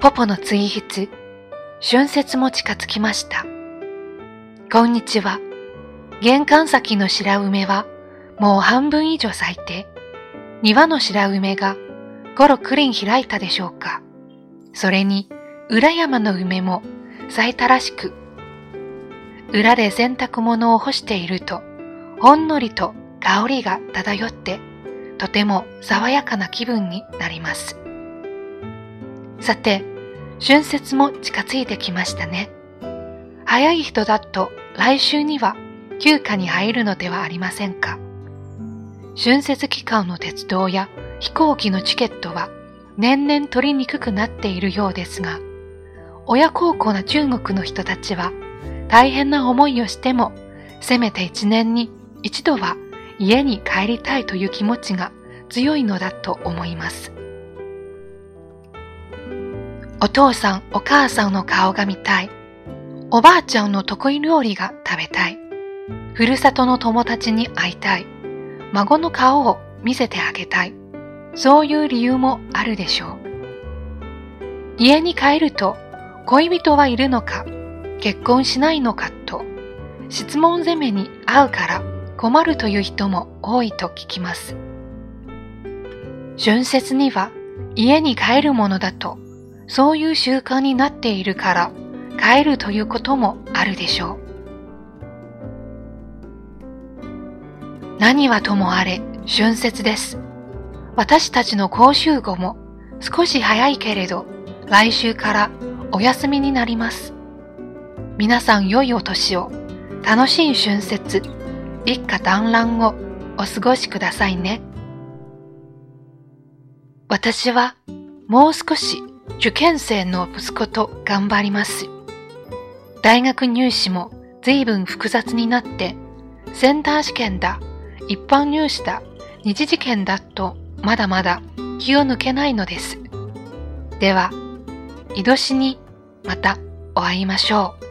ポポの追筆、春節も近づきました。こんにちは。玄関先の白梅はもう半分以上咲いて、庭の白梅がゴロクリン開いたでしょうか。それに裏山の梅も咲いたらしく、裏で洗濯物を干していると、ほんのりと香りが漂って、とても爽やかな気分になります。さて、春節も近づいてきましたね。早い人だと来週には休暇に入るのではありませんか。春節期間の鉄道や飛行機のチケットは年々取りにくくなっているようですが、親孝行な中国の人たちは大変な思いをしても、せめて一年に一度は家に帰りたいという気持ちが強いのだと思います。お父さん、お母さんの顔が見たい。おばあちゃんの得意料理が食べたい。ふるさとの友達に会いたい。孫の顔を見せてあげたい。そういう理由もあるでしょう。家に帰ると恋人はいるのか、結婚しないのかと質問攻めに会うから困るという人も多いと聞きます。春節には家に帰るものだとそういう習慣になっているから帰るということもあるでしょう。何はともあれ春節です。私たちの講習後も少し早いけれど来週からお休みになります。皆さん良いお年を楽しい春節一家団らんをお過ごしくださいね。私はもう少し受験生の息子と頑張ります。大学入試も随分複雑になって、センター試験だ、一般入試だ、二次試験だとまだまだ気を抜けないのです。では、井戸しにまたお会いましょう。